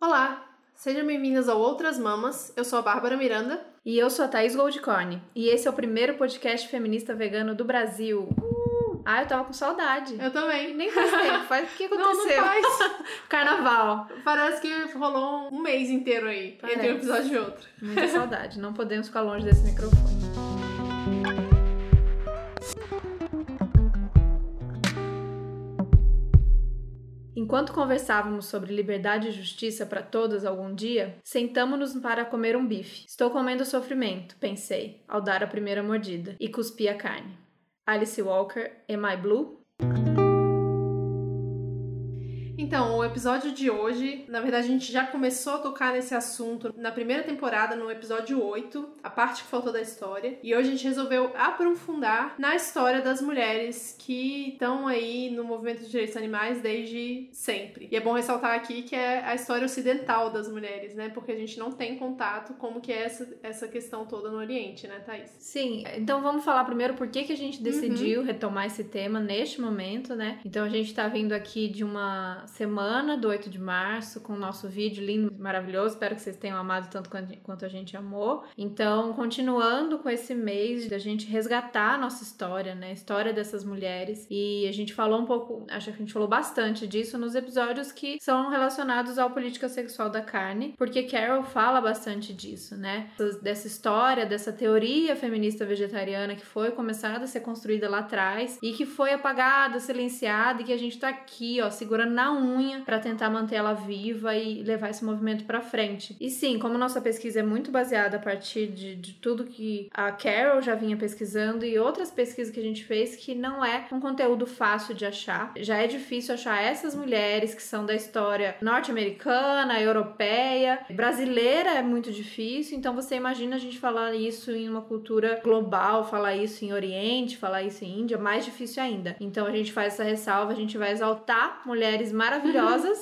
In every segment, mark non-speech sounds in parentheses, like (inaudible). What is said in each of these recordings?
Olá, sejam bem-vindas ao Outras Mamas. Eu sou a Bárbara Miranda. E eu sou a Thaís Goldcorn. E esse é o primeiro podcast feminista vegano do Brasil. Uh! Ah, eu tava com saudade. Eu também. Nem faz tempo. (laughs) Faz... O que aconteceu? Não, não faz. (laughs) Carnaval. Parece que rolou um mês inteiro aí, Parece. entre um episódio e outro. Muita saudade. Não podemos ficar longe desse microfone. Enquanto conversávamos sobre liberdade e justiça para todas algum dia, sentamos-nos para comer um bife. Estou comendo sofrimento, pensei, ao dar a primeira mordida, e cuspi a carne. Alice Walker, Am I Blue? Então, o episódio de hoje, na verdade, a gente já começou a tocar nesse assunto na primeira temporada, no episódio 8, a parte que faltou da história. E hoje a gente resolveu aprofundar na história das mulheres que estão aí no movimento de direitos animais desde sempre. E é bom ressaltar aqui que é a história ocidental das mulheres, né? Porque a gente não tem contato como que é essa, essa questão toda no Oriente, né, Thaís? Sim, então vamos falar primeiro por que, que a gente decidiu uhum. retomar esse tema neste momento, né? Então a gente tá vindo aqui de uma semana do 8 de março com o nosso vídeo lindo, maravilhoso. Espero que vocês tenham amado tanto quanto a gente amou. Então, continuando com esse mês da gente resgatar a nossa história, né? A história dessas mulheres. E a gente falou um pouco, acho que a gente falou bastante disso nos episódios que são relacionados à política sexual da carne, porque Carol fala bastante disso, né? Dessa história, dessa teoria feminista vegetariana que foi começada a ser construída lá atrás e que foi apagada, silenciada e que a gente tá aqui, ó, segurando na unha para tentar manter ela viva e levar esse movimento para frente. E sim, como nossa pesquisa é muito baseada a partir de, de tudo que a Carol já vinha pesquisando e outras pesquisas que a gente fez, que não é um conteúdo fácil de achar. Já é difícil achar essas mulheres que são da história norte-americana, europeia, brasileira é muito difícil. Então você imagina a gente falar isso em uma cultura global, falar isso em Oriente, falar isso em Índia, mais difícil ainda. Então a gente faz essa ressalva, a gente vai exaltar mulheres maravilhosas,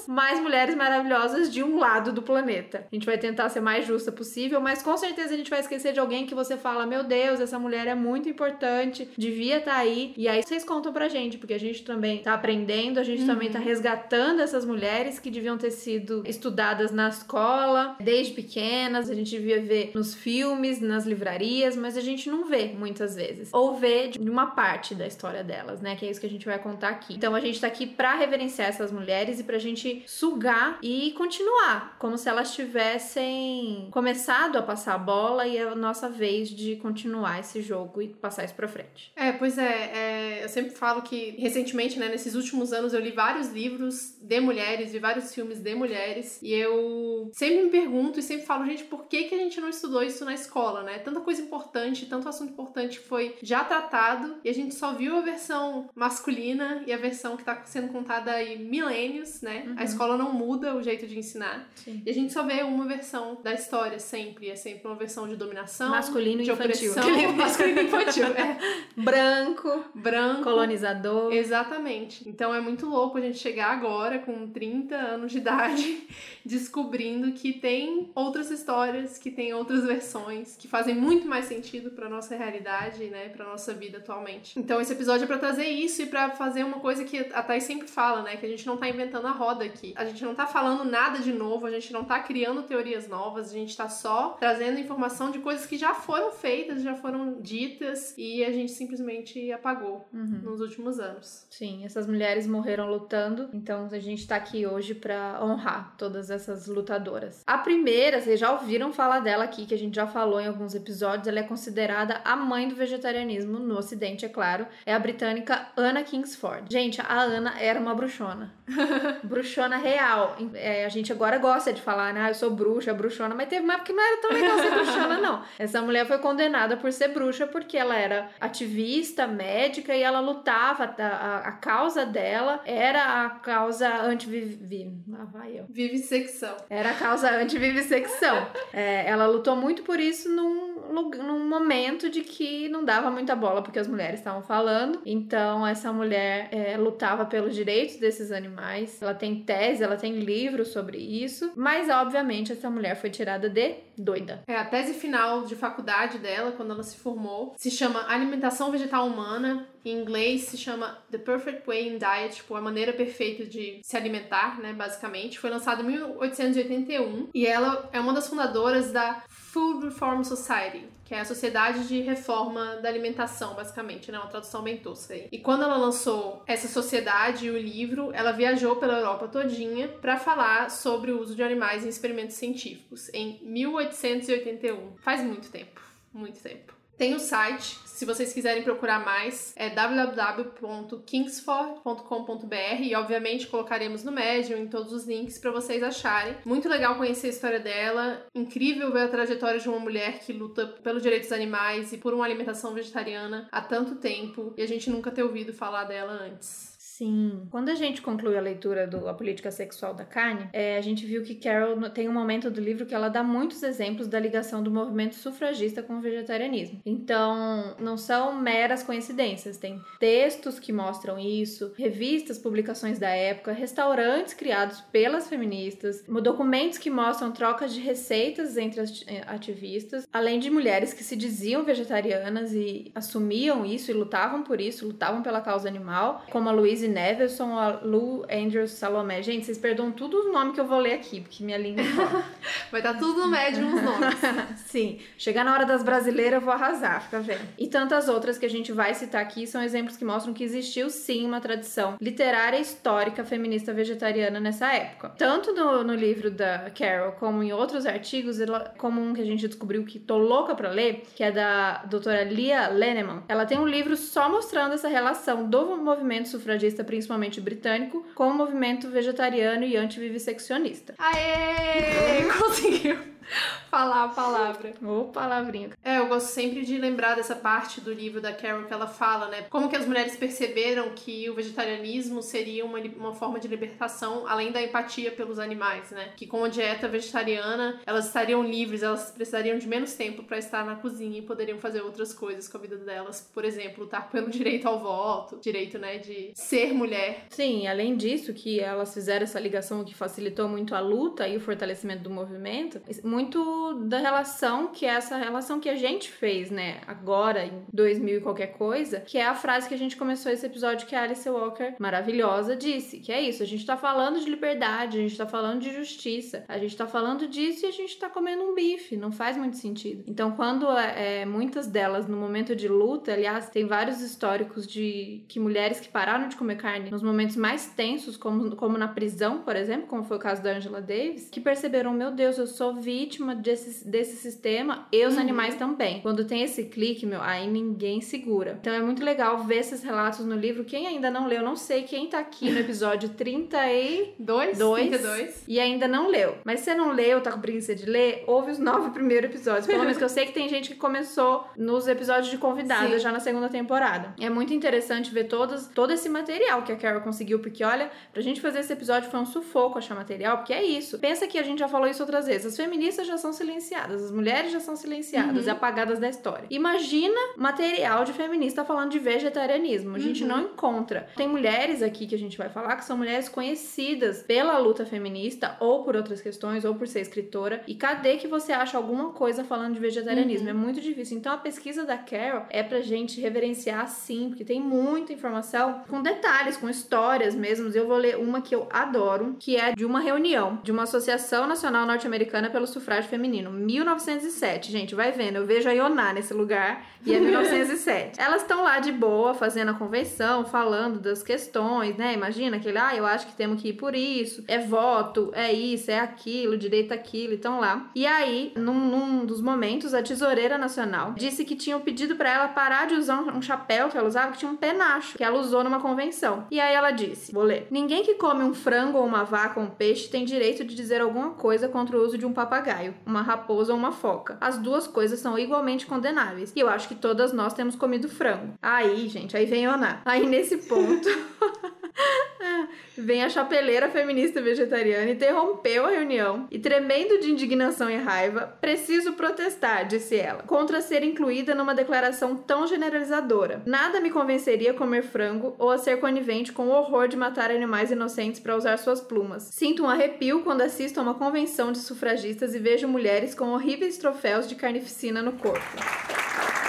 mais mulheres maravilhosas de um lado do planeta. A gente vai tentar ser mais justa possível, mas com certeza a gente vai esquecer de alguém que você fala: Meu Deus, essa mulher é muito importante, devia estar tá aí. E aí vocês contam pra gente, porque a gente também tá aprendendo, a gente uhum. também tá resgatando essas mulheres que deviam ter sido estudadas na escola, desde pequenas, a gente devia ver nos filmes, nas livrarias, mas a gente não vê muitas vezes. Ou vê de uma parte da história delas, né? Que é isso que a gente vai contar aqui. Então a gente tá aqui pra reverenciar essas mulheres mulheres e pra gente sugar e continuar, como se elas tivessem começado a passar a bola e é a nossa vez de continuar esse jogo e passar isso pra frente. É, pois é, é eu sempre falo que recentemente, né, nesses últimos anos eu li vários livros de mulheres, vi vários filmes de mulheres e eu sempre me pergunto e sempre falo, gente, por que que a gente não estudou isso na escola, né? Tanta coisa importante, tanto assunto importante foi já tratado e a gente só viu a versão masculina e a versão que tá sendo contada aí milênios né? Uhum. A escola não muda o jeito de ensinar. Sim. E a gente só vê uma versão da história sempre. É sempre uma versão de dominação. Masculino de infantil. opressão. (laughs) masculino infantil, é. Branco. Branco. Colonizador. Exatamente. Então é muito louco a gente chegar agora, com 30 anos de idade, (laughs) descobrindo que tem outras histórias, que tem outras versões, que fazem muito mais sentido pra nossa realidade, né? Pra nossa vida atualmente. Então esse episódio é pra trazer isso e pra fazer uma coisa que a Thais sempre fala, né? Que a gente não tá inventando a roda aqui. A gente não tá falando nada de novo, a gente não tá criando teorias novas, a gente tá só trazendo informação de coisas que já foram feitas, já foram ditas e a gente simplesmente apagou uhum. nos últimos anos. Sim, essas mulheres morreram lutando, então a gente tá aqui hoje para honrar todas essas lutadoras. A primeira, vocês já ouviram falar dela aqui, que a gente já falou em alguns episódios, ela é considerada a mãe do vegetarianismo no ocidente, é claro, é a britânica Anna Kingsford. Gente, a Anna era uma bruxona. (laughs) bruxona real. É, a gente agora gosta de falar, né? Ah, eu sou bruxa, bruxona, mas teve uma época que não era tão legal ser bruxona, não. (laughs) Essa mulher foi condenada por ser bruxa porque ela era ativista, médica e ela lutava. A, a, a causa dela era a causa anti-vivi. Lá vai eu. Vivissecção. Era a causa anti-vivissecção. É, ela lutou muito por isso num, num momento de que não dava muita bola porque as mulheres estavam falando. Então, essa mulher é, lutava pelos direitos desses animais Ela tem tese, ela tem livro sobre isso, mas obviamente essa mulher foi tirada de doida. É, a tese final de faculdade dela, quando ela se formou, se chama Alimentação Vegetal Humana Em inglês se chama The Perfect Way in Diet, tipo, a maneira perfeita de se alimentar, né, basicamente. Foi lançado em 1881 e ela é uma das fundadoras da Food Reform Society, que é a Sociedade de Reforma da Alimentação, basicamente, né? Uma tradução bem tosca aí. E quando ela lançou essa sociedade e o livro, ela viajou pela Europa todinha para falar sobre o uso de animais em experimentos científicos, em 1881. Faz muito tempo, muito tempo. Tem o site, se vocês quiserem procurar mais, é www.kingsford.com.br e obviamente colocaremos no Medium em todos os links para vocês acharem. Muito legal conhecer a história dela, incrível ver a trajetória de uma mulher que luta pelos direitos dos animais e por uma alimentação vegetariana há tanto tempo e a gente nunca ter ouvido falar dela antes. Sim. Quando a gente conclui a leitura do A Política Sexual da Carne, é, a gente viu que Carol tem um momento do livro que ela dá muitos exemplos da ligação do movimento sufragista com o vegetarianismo. Então, não são meras coincidências. Tem textos que mostram isso, revistas, publicações da época, restaurantes criados pelas feministas, documentos que mostram trocas de receitas entre as eh, ativistas, além de mulheres que se diziam vegetarianas e assumiam isso e lutavam por isso, lutavam pela causa animal, como a Louise Daisy Nevelson, a Lou Andrews Salomé. Gente, vocês perdoam tudo os nomes que eu vou ler aqui, porque minha língua é (laughs) Vai estar tá tudo no médio os nomes. (laughs) Sim. Chegar na hora das brasileiras, eu vou arrasar, fica vendo. E tantas outras que a gente vai citar aqui são exemplos que mostram que existiu sim uma tradição literária histórica feminista vegetariana nessa época. Tanto no, no livro da Carol como em outros artigos, ela, como um que a gente descobriu que tô louca pra ler, que é da doutora Lia Lenneman. Ela tem um livro só mostrando essa relação do movimento sufragista principalmente britânico, com o movimento vegetariano e antivivisseccionista. Aê! (laughs) Conseguiu! (laughs) falar a palavra. Ô, palavrinha. É, eu gosto sempre de lembrar dessa parte do livro da Carol que ela fala, né? Como que as mulheres perceberam que o vegetarianismo seria uma, uma forma de libertação, além da empatia pelos animais, né? Que com a dieta vegetariana, elas estariam livres, elas precisariam de menos tempo para estar na cozinha e poderiam fazer outras coisas com a vida delas. Por exemplo, lutar pelo (laughs) direito ao voto, direito, né, de ser mulher. Sim, além disso, que elas fizeram essa ligação que facilitou muito a luta e o fortalecimento do movimento, muito da relação que é essa relação que a gente fez, né, agora em 2000 e qualquer coisa, que é a frase que a gente começou esse episódio que a Alice Walker, maravilhosa, disse, que é isso, a gente tá falando de liberdade, a gente tá falando de justiça, a gente tá falando disso e a gente tá comendo um bife, não faz muito sentido. Então, quando é, é muitas delas no momento de luta, aliás, tem vários históricos de que mulheres que pararam de comer carne nos momentos mais tensos, como, como na prisão, por exemplo, como foi o caso da Angela Davis, que perceberam, meu Deus, eu sou vítima vítima desse, desse sistema e os uhum. animais também. Quando tem esse clique, meu, aí ninguém segura. Então é muito legal ver esses relatos no livro. Quem ainda não leu, não sei quem tá aqui no episódio (laughs) 32 Dois, 32. e ainda não leu. Mas se você não leu, tá com preguiça de ler, ouve os nove primeiros episódios. Pelo menos que eu sei que tem gente que começou nos episódios de convidada Sim. já na segunda temporada. É muito interessante ver todos, todo esse material que a Carol conseguiu, porque olha, pra gente fazer esse episódio foi um sufoco achar material, porque é isso. Pensa que a gente já falou isso outras vezes. As feministas feministas já são silenciadas, as mulheres já são silenciadas uhum. e apagadas da história. Imagina material de feminista falando de vegetarianismo. A gente uhum. não encontra. Tem mulheres aqui que a gente vai falar que são mulheres conhecidas pela luta feminista ou por outras questões ou por ser escritora. E cadê que você acha alguma coisa falando de vegetarianismo? Uhum. É muito difícil. Então a pesquisa da Carol é pra gente reverenciar sim, porque tem muita informação com detalhes, com histórias mesmo. Eu vou ler uma que eu adoro, que é de uma reunião de uma Associação Nacional Norte-Americana pelo sufrágio feminino, 1907. Gente, vai vendo, eu vejo a Ioná nesse lugar e é 1907. (laughs) Elas estão lá de boa, fazendo a convenção, falando das questões, né? Imagina aquele, ah, eu acho que temos que ir por isso, é voto, é isso, é aquilo, direito aquilo, estão lá. E aí, num, num, dos momentos, a tesoureira nacional disse que tinham pedido para ela parar de usar um, um chapéu que ela usava, que tinha um penacho, que ela usou numa convenção. E aí ela disse, vou ler, ninguém que come um frango ou uma vaca ou um peixe tem direito de dizer alguma coisa contra o uso de um papagaio papagaio, uma raposa ou uma foca. As duas coisas são igualmente condenáveis. E eu acho que todas nós temos comido frango. Aí, gente, aí vem Oná. Aí nesse ponto. (laughs) (laughs) Vem a chapeleira feminista vegetariana, interrompeu a reunião e, tremendo de indignação e raiva, preciso protestar, disse ela, contra ser incluída numa declaração tão generalizadora. Nada me convenceria a comer frango ou a ser conivente com o horror de matar animais inocentes para usar suas plumas. Sinto um arrepio quando assisto a uma convenção de sufragistas e vejo mulheres com horríveis troféus de carnificina no corpo.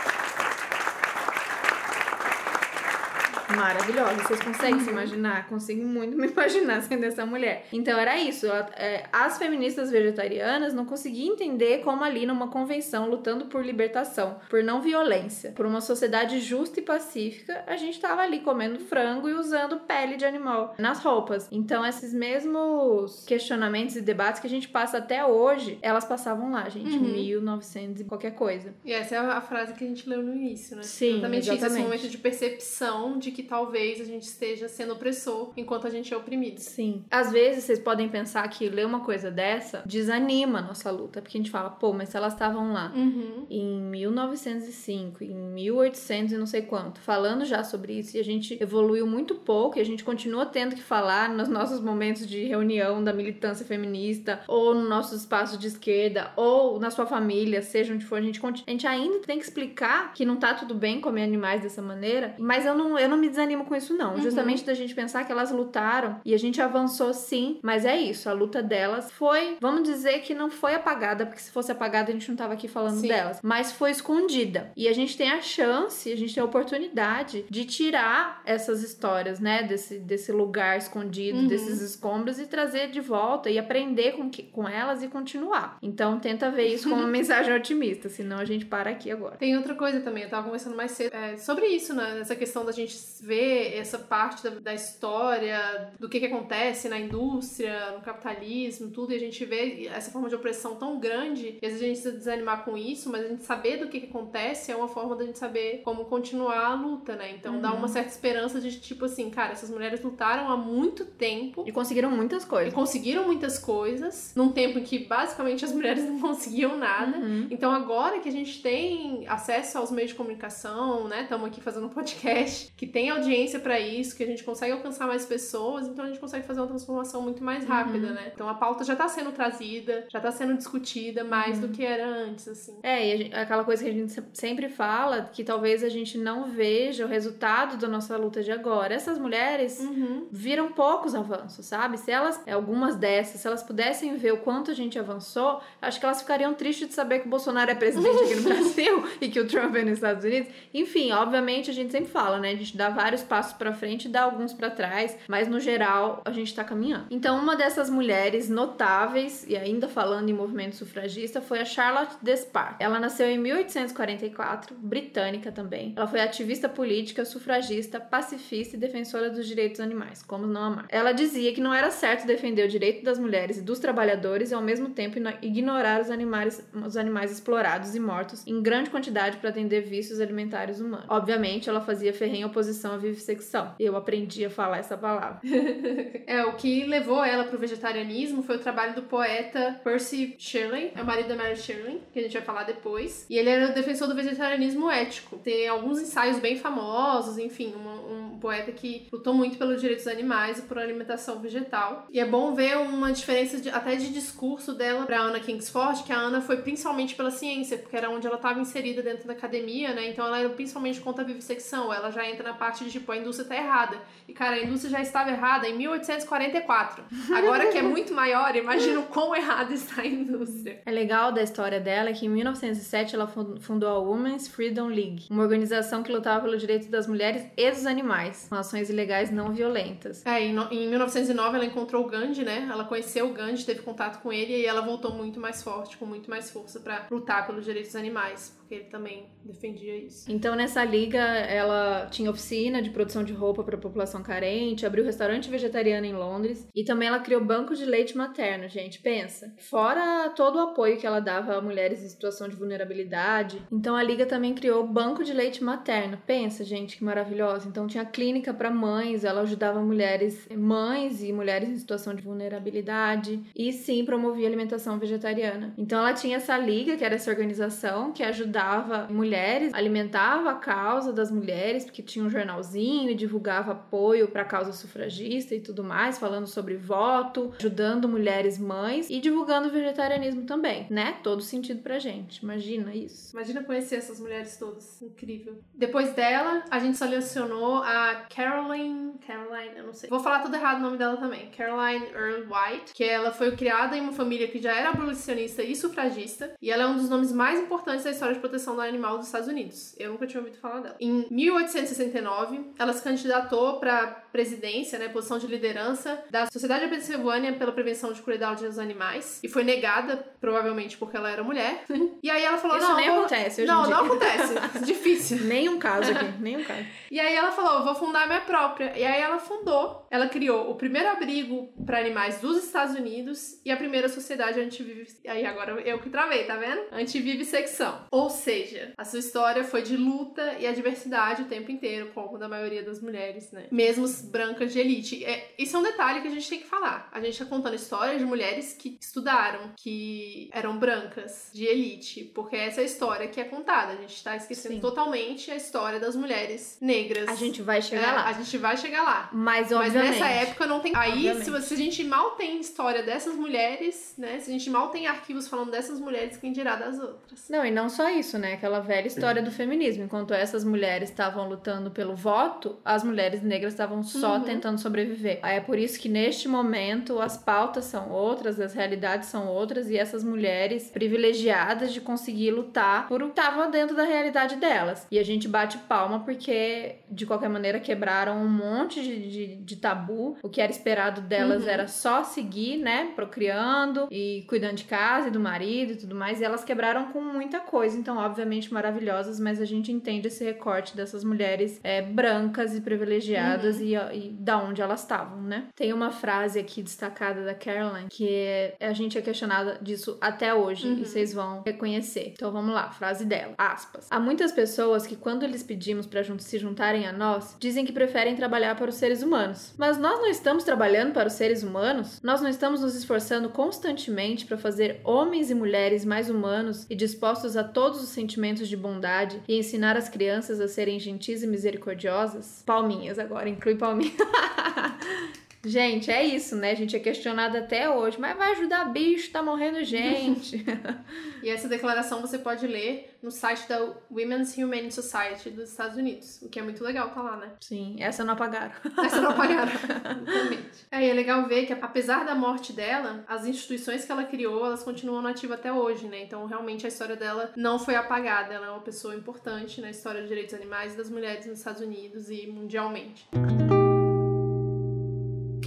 Maravilhosa. Vocês conseguem uhum. se imaginar? Consigo muito me imaginar sendo essa mulher. Então era isso. É, as feministas vegetarianas não conseguiam entender como ali numa convenção lutando por libertação, por não violência, por uma sociedade justa e pacífica, a gente tava ali comendo frango e usando pele de animal nas roupas. Então esses mesmos questionamentos e debates que a gente passa até hoje, elas passavam lá, gente, uhum. 1900 e qualquer coisa. E essa é a frase que a gente leu no início, né? Sim, exatamente, exatamente. esse momento de percepção de que talvez a gente esteja sendo opressor enquanto a gente é oprimido. Sim. Às vezes vocês podem pensar que ler uma coisa dessa desanima a nossa luta, porque a gente fala, pô, mas se elas estavam lá uhum. em 1905, em 1800 e não sei quanto, falando já sobre isso, e a gente evoluiu muito pouco, e a gente continua tendo que falar nos nossos momentos de reunião da militância feminista, ou no nosso espaço de esquerda, ou na sua família, seja onde for, a gente, a gente ainda tem que explicar que não tá tudo bem comer animais dessa maneira, mas eu não, eu não me desanimo com isso, não. Uhum. Justamente da gente pensar que elas lutaram e a gente avançou sim, mas é isso, a luta delas foi, vamos dizer que não foi apagada, porque se fosse apagada a gente não tava aqui falando sim. delas, mas foi escondida. E a gente tem a chance, a gente tem a oportunidade de tirar essas histórias, né, desse, desse lugar escondido, uhum. desses escombros e trazer de volta e aprender com, que, com elas e continuar. Então tenta ver isso como uma (laughs) mensagem otimista, senão a gente para aqui agora. Tem outra coisa também, eu tava conversando mais cedo é, sobre isso, né, essa questão da gente ver essa parte da, da história, do que que acontece na indústria, no capitalismo, tudo, e a gente vê essa forma de opressão tão grande, e às vezes a gente se desanimar com isso, mas a gente saber do que, que acontece é uma forma da gente saber como continuar a luta, né? Então uhum. dá uma certa esperança de tipo assim, cara, essas mulheres lutaram há muito tempo. E conseguiram muitas coisas. E conseguiram muitas coisas, num tempo em que basicamente as mulheres não conseguiam nada. Uhum. Então agora que a gente tem acesso aos meios de comunicação, né? Estamos aqui fazendo um podcast que tem audiência para isso, que a gente consegue alcançar mais pessoas, então a gente consegue fazer uma transformação muito mais rápida, uhum. né? Então a pauta já tá sendo trazida, já tá sendo discutida mais do uhum. que era antes, assim. É, e gente, aquela coisa que a gente sempre fala, que talvez a gente não veja o resultado da nossa luta de agora. Essas mulheres uhum. viram poucos avanços, sabe? Se elas, algumas dessas, se elas pudessem ver o quanto a gente avançou, acho que elas ficariam tristes de saber que o Bolsonaro é presidente aqui no (laughs) Brasil e que o Trump é nos Estados Unidos. Enfim, obviamente a gente sempre fala, né? A gente dá vários passos para frente e dá alguns para trás, mas no geral a gente tá caminhando. Então, uma dessas mulheres notáveis, e ainda falando em movimento sufragista, foi a Charlotte Despard. Ela nasceu em 1844, britânica também. Ela foi ativista política, sufragista, pacifista e defensora dos direitos animais, como não amar. Ela dizia que não era certo defender o direito das mulheres e dos trabalhadores e ao mesmo tempo ignorar os animais, os animais explorados e mortos em grande quantidade para atender vícios alimentares humanos. Obviamente, ela fazia ferrenha oposição à vivissecção. Eu aprendi a falar essa palavra. (laughs) é, o que levou ela pro vegetarianismo foi o trabalho do poeta Percy Shelley, é o marido da Mary Shelley, que a gente vai falar depois. E ele era o defensor do vegetarianismo ético. Tem alguns ensaios bem famosos, enfim, um, um poeta que lutou muito pelos direitos dos animais e por alimentação vegetal. E é bom ver uma diferença de, até de discurso dela pra Anna Kingsford, que a Ana foi principalmente pela ciência, porque era onde ela estava inserida dentro da academia, né? Então ela era principalmente contra a vivissecção. Ela já entra na parte de, tipo, a indústria tá errada. E, cara, a indústria já estava errada em 1844. Agora que é (laughs) muito maior, imagina o quão errada está a indústria. É legal da história dela que em 1907 ela fundou a Women's Freedom League, uma organização que lutava pelo direito das mulheres e dos animais, com ações ilegais não violentas. É, em, no, em 1909 ela encontrou o Gandhi, né? Ela conheceu o Gandhi, teve contato com ele e ela voltou muito mais forte, com muito mais força para lutar pelos direitos dos animais porque ele também defendia isso. Então, nessa liga, ela tinha oficina de produção de roupa para a população carente, abriu restaurante vegetariano em Londres e também ela criou banco de leite materno, gente, pensa. Fora todo o apoio que ela dava a mulheres em situação de vulnerabilidade. Então, a liga também criou banco de leite materno. Pensa, gente, que maravilhosa. Então, tinha clínica para mães, ela ajudava mulheres, mães e mulheres em situação de vulnerabilidade e sim promovia alimentação vegetariana. Então, ela tinha essa liga, que era essa organização que ajudava ajudava mulheres, alimentava a causa das mulheres, porque tinha um jornalzinho e divulgava apoio para a causa sufragista e tudo mais, falando sobre voto, ajudando mulheres mães e divulgando vegetarianismo também, né? Todo sentido pra gente. Imagina isso. Imagina conhecer essas mulheres todas. Incrível. Depois dela, a gente selecionou a Caroline. Caroline, eu não sei. Vou falar tudo errado o nome dela também. Caroline Earl White, que ela foi criada em uma família que já era abolicionista e sufragista, e ela é um dos nomes mais importantes da história de proteção do animal dos Estados Unidos. Eu nunca tinha ouvido falar dela. Em 1869, 2019, ela se candidatou para presidência, né, posição de liderança da Sociedade da Pensilvânia pela Prevenção de Crueldade aos Animais e foi negada, provavelmente porque ela era mulher. (laughs) e aí ela falou Isso não, nem vou... acontece hoje Não, em dia. não acontece. (laughs) Difícil. Nenhum caso aqui, (laughs) nenhum caso. E aí ela falou, vou fundar a minha própria. E aí ela fundou, ela criou o primeiro abrigo para animais dos Estados Unidos e a primeira sociedade antivive... Aí agora eu que travei, tá vendo? Antivivisecção. Ou seja, a sua história foi de luta e adversidade o tempo inteiro, como da maioria das mulheres, né? Mesmo as brancas de elite. É, isso é um detalhe que a gente tem que falar. A gente tá contando histórias de mulheres que estudaram, que eram brancas, de elite, porque essa é a história que é contada. A gente tá esquecendo Sim. totalmente a história das mulheres negras. A gente vai chegar É, lá. A gente vai chegar lá. Mas, Mas obviamente. nessa época não tem. Aí, se, você- se a gente mal tem história dessas mulheres, né? Se a gente mal tem arquivos falando dessas mulheres, quem dirá das outras? Não, e não só isso, né? Aquela velha história do feminismo. Enquanto essas mulheres estavam lutando pelo voto, as mulheres negras estavam só Uhum. tentando sobreviver. Aí É por isso que neste momento as pautas são outras, as realidades são outras, e essas mulheres privilegiadas de conseguir lutar por o que estava dentro da realidade delas. E a gente bate palma porque, de qualquer maneira, quebraram um monte de, de, de tabu. O que era esperado delas Uhum. era só seguir, né? Procriando e cuidando de casa e do marido e tudo mais. E elas quebraram com muita coisa. Então, obviamente, maravilhosas, mas a gente entende esse recorte dessas mulheres é, brancas e privilegiadas e, e da onde elas estavam, né? Tem uma frase aqui destacada da Caroline que é, a gente é questionada disso até hoje Uhum. e vocês vão reconhecer. Então vamos lá, frase dela. Aspas. Há muitas pessoas que quando lhes pedimos para se juntarem a nós, dizem que preferem trabalhar para os seres humanos. Mas nós não estamos trabalhando para os seres humanos? Nós não estamos nos esforçando constantemente para fazer homens e mulheres mais humanos e dispostos a todos os sentimentos de bondade e ensinar as crianças a serem gentis e misericordiosas? Palminhas agora, inclui palminhas. (laughs) Gente, é isso, né? A gente é questionado até hoje. Mas vai ajudar bicho, tá morrendo gente. (laughs) E essa declaração você pode ler no site da Women's Humane Society dos Estados Unidos, o que é muito legal tá lá, né? Sim, essa não apagaram. Essa não apagaram. (laughs) Exatamente. É, e é legal ver que apesar da morte dela, as instituições que ela criou, elas continuam nativas até hoje, né? Então, realmente, a história dela não foi apagada. Ela é uma pessoa importante na história dos direitos animais e das mulheres nos Estados Unidos e mundialmente.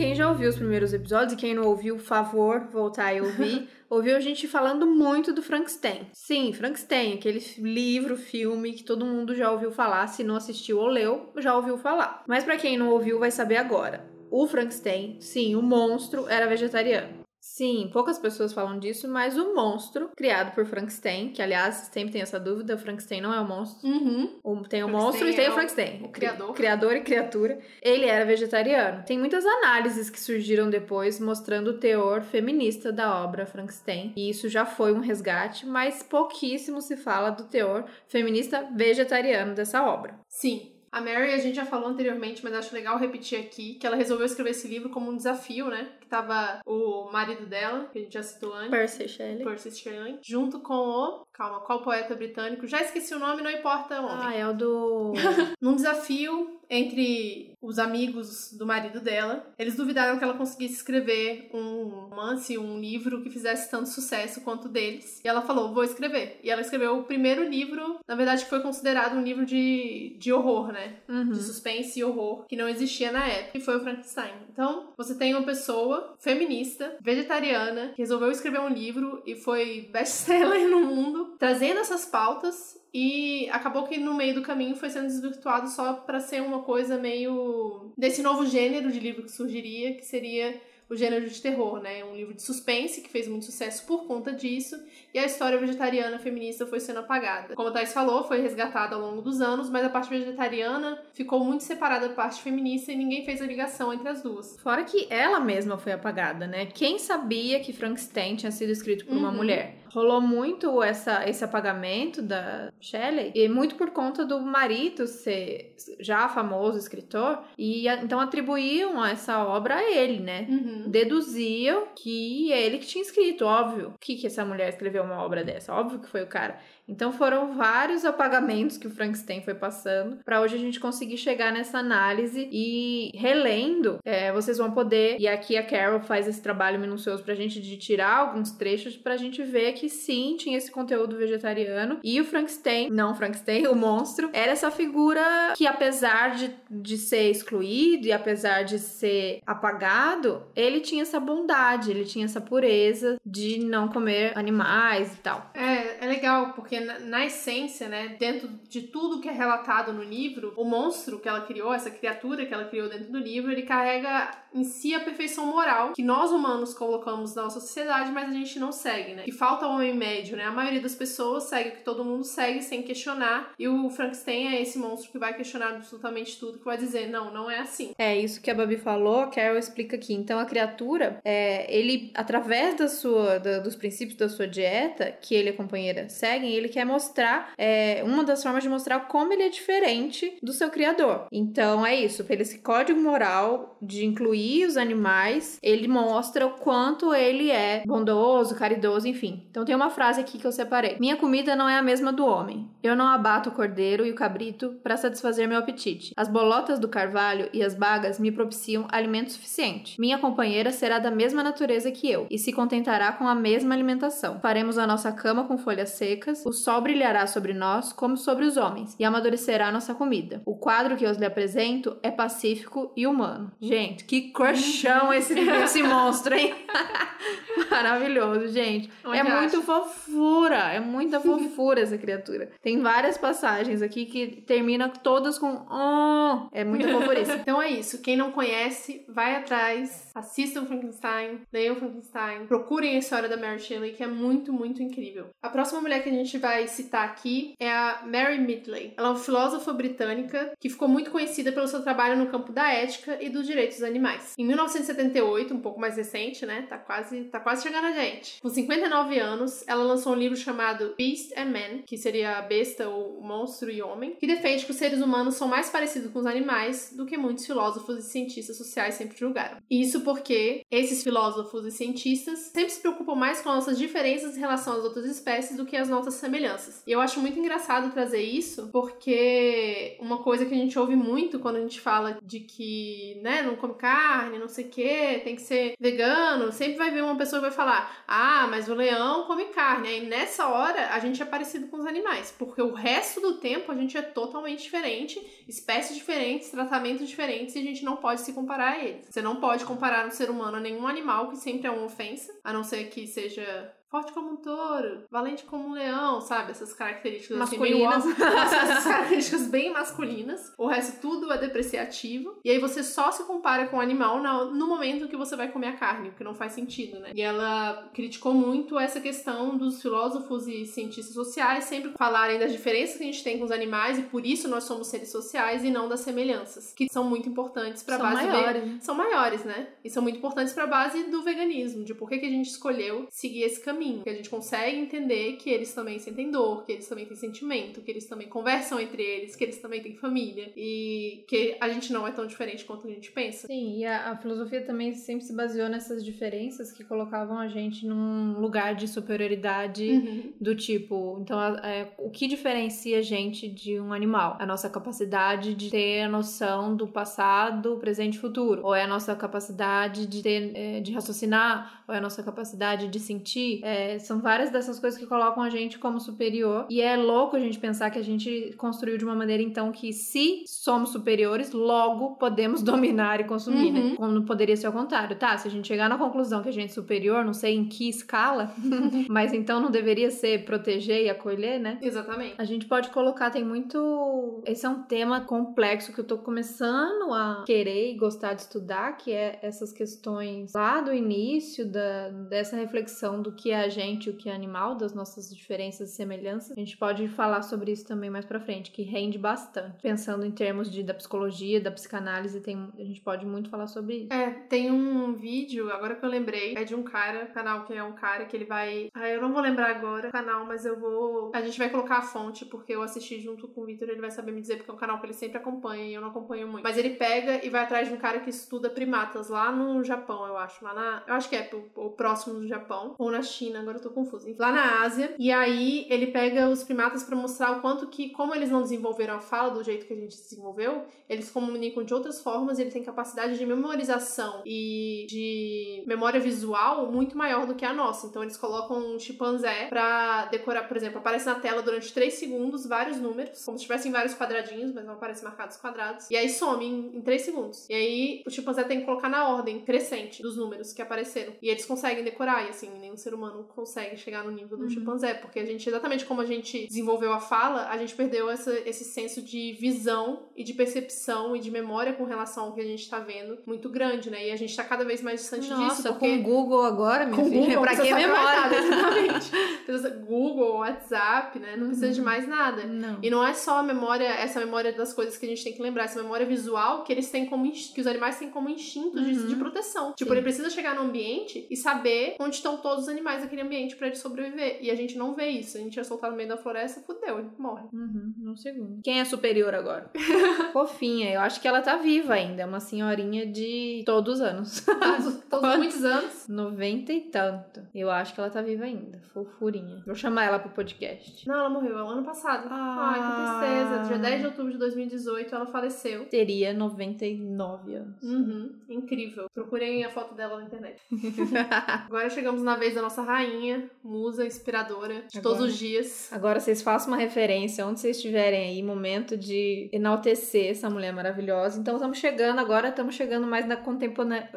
Quem já ouviu os primeiros episódios e quem não ouviu, por favor, voltar e ouvir. (laughs) ouviu a gente falando muito do Frankenstein. Sim, Frankenstein, aquele livro, filme que todo mundo já ouviu falar, se não assistiu ou leu, já ouviu falar. Mas pra quem não ouviu, vai saber agora. O Frankenstein, sim, o monstro era vegetariano. Sim, poucas pessoas falam disso, mas o monstro criado por Frankenstein, que aliás sempre tem essa dúvida, o Frankenstein não é o monstro. Uhum. O- Tem o monstro e tem é o o- Frankenstein. o criador. Criador e criatura. Ele era vegetariano. Tem muitas análises que surgiram depois mostrando o teor feminista da obra Frankenstein. E isso já foi um resgate, mas pouquíssimo se fala do teor feminista vegetariano dessa obra. Sim. A Mary a gente já falou anteriormente, mas acho legal repetir aqui que ela resolveu escrever esse livro como um desafio, né? Tava o marido dela, que a gente já citou antes. Percy Shelley. Percy Shelley, junto com o. Calma, qual poeta britânico? Já esqueci o nome, não importa o nome. Ah, é o do. (laughs) Num desafio entre os amigos do marido dela, eles duvidaram que ela conseguisse escrever um romance, um livro que fizesse tanto sucesso quanto o deles. E ela falou: vou escrever. E ela escreveu o primeiro livro, na verdade, que foi considerado um livro de, de horror, né? Uhum. de suspense e horror que não existia na época, que foi o Frankenstein. Então, você tem uma pessoa feminista, vegetariana, que resolveu escrever um livro e foi best-seller no mundo, trazendo essas pautas e acabou que no meio do caminho foi sendo desvirtuado só pra ser uma coisa meio desse novo gênero de livro que surgiria, que seria o gênero de terror, né? Um livro de suspense que fez muito sucesso por conta disso, e a história vegetariana feminista foi sendo apagada. Como a Thais falou, foi resgatada ao longo dos anos, mas a parte vegetariana ficou muito separada da parte feminista e ninguém fez a ligação entre as duas. Fora que ela mesma foi apagada, né? Quem sabia que Frankenstein tinha sido escrito por uma Uhum. mulher? Rolou muito essa, esse apagamento da Shelley, e muito por conta do marido ser já famoso escritor, e então atribuíam essa obra a ele, né? Uhum. Deduziam que ele que tinha escrito, óbvio. O que, que essa mulher escreveu uma obra dessa? Óbvio que foi o cara. Então foram vários apagamentos que o Frankenstein foi passando para hoje a gente conseguir chegar nessa análise e relendo, é, vocês vão poder. E aqui a Carol faz esse trabalho minucioso pra gente de tirar alguns trechos pra gente ver que sim, tinha esse conteúdo vegetariano. E o Frankenstein, não Frankenstein, (laughs) o monstro, era essa figura que, apesar de, de ser excluído e apesar de ser apagado, ele tinha essa bondade, ele tinha essa pureza de não comer animais e tal. É, é legal, porque na, na essência, né, dentro de tudo que é relatado no livro, o monstro que ela criou, essa criatura que ela criou dentro do livro, ele carrega em si a perfeição moral que nós humanos colocamos na nossa sociedade, mas a gente não segue, né? Que falta o homem médio, né? A maioria das pessoas segue o que todo mundo segue sem questionar, e o Frankenstein é esse monstro que vai questionar absolutamente tudo, que vai dizer, não, não é assim. É isso que a Babi falou, a Carol explica aqui. Então a criatura, é, ele, através da sua, da, dos princípios da sua dieta, que ele e a companheira seguem, ele quer mostrar, é, uma das formas de mostrar como ele é diferente do seu criador. Então é isso, pelo esse código moral de incluir os animais, ele mostra o quanto ele é bondoso, caridoso, enfim. Então tem uma frase aqui que eu separei. Minha comida não é a mesma do homem. Eu não abato o cordeiro e o cabrito para satisfazer meu apetite. As bolotas do carvalho e as bagas me propiciam alimento suficiente. Minha companheira será da mesma natureza que eu e se contentará com a mesma alimentação. Faremos a nossa cama com folhas secas, o sol brilhará sobre nós como sobre os homens e amadurecerá nossa comida. O quadro que eu lhe apresento é pacífico e humano. Gente, que crushão (laughs) esse, esse monstro, hein? (laughs) Maravilhoso, gente. Onde é acha? muito fofura, é muita (laughs) fofura essa criatura. Tem várias passagens aqui que terminam todas com oh, é muita fofurice. Então é isso. Quem não conhece, vai atrás, assistam Frankenstein, leiam Frankenstein, procurem a história da Mary Shelley, que é muito, muito incrível. A próxima mulher que a gente vai citar aqui é a Mary Midley. Ela é uma filósofa britânica que ficou muito conhecida pelo seu trabalho no campo da ética e dos direitos dos animais. Em 1978, um pouco mais recente, né? Tá quase, tá quase chegando a gente. Com 59 anos, ela lançou um livro chamado Beast and Man, que seria besta ou monstro e homem, que defende que os seres humanos são mais parecidos com os animais do que muitos filósofos e cientistas sociais sempre julgaram. Isso porque esses filósofos e cientistas sempre se preocupam mais com as nossas diferenças em relação às outras espécies do que as nossas semelhanças. E eu acho muito engraçado trazer isso, porque uma coisa que a gente ouve muito quando a gente fala de que, né, não come carne, não sei o que, tem que ser vegano, sempre vai ver uma pessoa que vai falar: ah, mas o leão come carne. Aí nessa hora a gente é parecido com os animais, porque o resto do tempo a gente é totalmente diferente, espécies diferentes, tratamentos diferentes e a gente não pode se comparar a eles. Você não pode comparar um ser humano a nenhum animal, que sempre é uma ofensa, a não ser que seja forte como um touro, valente como um leão, sabe? Essas características assim, meio Masculinas. óbvias, (laughs) essas características bem masculinas. O resto tudo é depreciativo. E aí você só se compara com o animal no momento que você vai comer a carne, o que não faz sentido, né? E ela criticou muito essa questão dos filósofos e cientistas sociais sempre falarem das diferenças que a gente tem com os animais e por isso nós somos seres sociais e não das semelhanças, que são muito importantes para base maiores, né? são maiores, né? E são muito importantes para a base do veganismo, de por que, que a gente escolheu seguir esse caminho. Que a gente consegue entender que eles também sentem dor, que eles também têm sentimento, que eles também conversam entre eles, que eles também têm família e que a gente não é tão diferente quanto a gente pensa. Sim, e a, a filosofia também sempre se baseou nessas diferenças que colocavam a gente num lugar de superioridade Uhum. do tipo, então a- é, o que diferencia a gente de um animal? A nossa capacidade de ter a noção do passado, presente e futuro, ou é a nossa capacidade de ter, é, de raciocinar, ou é a nossa capacidade de sentir. É, são várias dessas coisas que colocam a gente como superior e é louco a gente pensar que a gente construiu de uma maneira então que se somos superiores, logo podemos (laughs) dominar e consumir, né? Uhum. Como poderia ser ao contrário, tá? Se a gente chegar na conclusão que a gente é superior, não sei em que escala, (laughs) mas então não deveria ser proteger e acolher, né? Exatamente. A gente pode colocar, tem muito. Esse é um tema complexo que eu tô começando a querer e gostar de estudar, que é essas questões lá do início da, dessa reflexão do que é a gente o que é animal, das nossas diferenças e semelhanças. A gente pode falar sobre isso também mais pra frente, que rende bastante. Pensando em termos de, da psicologia, da psicanálise, tem, a gente pode muito falar sobre isso. É, tem um vídeo, agora que eu lembrei, é de um cara, canal que é um cara que ele vai. Ah, eu não vou lembrar agora o canal, mas eu vou. A gente vai colocar a fonte, porque eu assisti junto com o Victor, ele vai saber me dizer, porque é um canal que ele sempre acompanha e eu não acompanho muito. Mas ele pega e vai atrás de um cara que estuda primatas lá no Japão, eu acho. Lá na. Eu acho que é o próximo do Japão, ou na China. China, agora eu tô confusa. Lá na Ásia. E aí ele pega os primatas para mostrar o quanto que, como eles não desenvolveram a fala do jeito que a gente desenvolveu, eles comunicam de outras formas, ele tem capacidade de memorização e de memória visual muito maior do que a nossa. Então eles colocam um chimpanzé pra decorar, por exemplo, aparece na tela durante 3 segundos vários números, como se tivessem vários quadradinhos, mas não aparecem marcados quadrados. E aí some em, em 3 segundos. E aí o chimpanzé tem que colocar na ordem crescente dos números que apareceram. E eles conseguem decorar, e assim, nenhum ser humano consegue chegar no nível do uhum. chimpanzé, porque a gente, exatamente como a gente desenvolveu a fala, a gente perdeu essa, esse senso de visão e de percepção e de memória com relação ao que a gente tá vendo muito grande, né? E a gente tá cada vez mais distante Nossa, disso. Porque... com o Google agora, minha com filha, Google, pra que memória? (laughs) Exatamente. Google, WhatsApp, né? Não precisa uhum. de mais nada. Não. E não é só a memória, essa memória das coisas que a gente tem que lembrar, essa memória visual que eles têm como que os animais têm como instinto uhum. de, de, proteção. Tipo, Sim. ele precisa chegar no ambiente e saber onde estão todos os animais daquele ambiente para ele sobreviver. E a gente não vê isso. A gente ia soltar no meio da floresta, fudeu, ele morre. Uhum, num segundo. Quem é superior agora? (laughs) Fofinha, eu acho que ela tá viva ainda. É uma senhorinha de todos os anos. (laughs) Todos, todos muitos anos? 90 e tanto. Eu acho que ela tá viva ainda. Fofurinha. Vou chamar ela pro podcast. Não, ela morreu ano passado. Ah, Ai, que tristeza. Dia 10 de outubro de 2018 ela faleceu. Teria 99 anos. Uhum, incrível. Procurem a foto dela na internet. (laughs) Agora chegamos na vez da nossa rainha, musa inspiradora de Agora. todos os dias. Agora vocês façam uma referência onde vocês estiverem aí, momento de enaltecer essa mulher maravilhosa. Então estamos chegando agora, estamos chegando mais na contemporânea...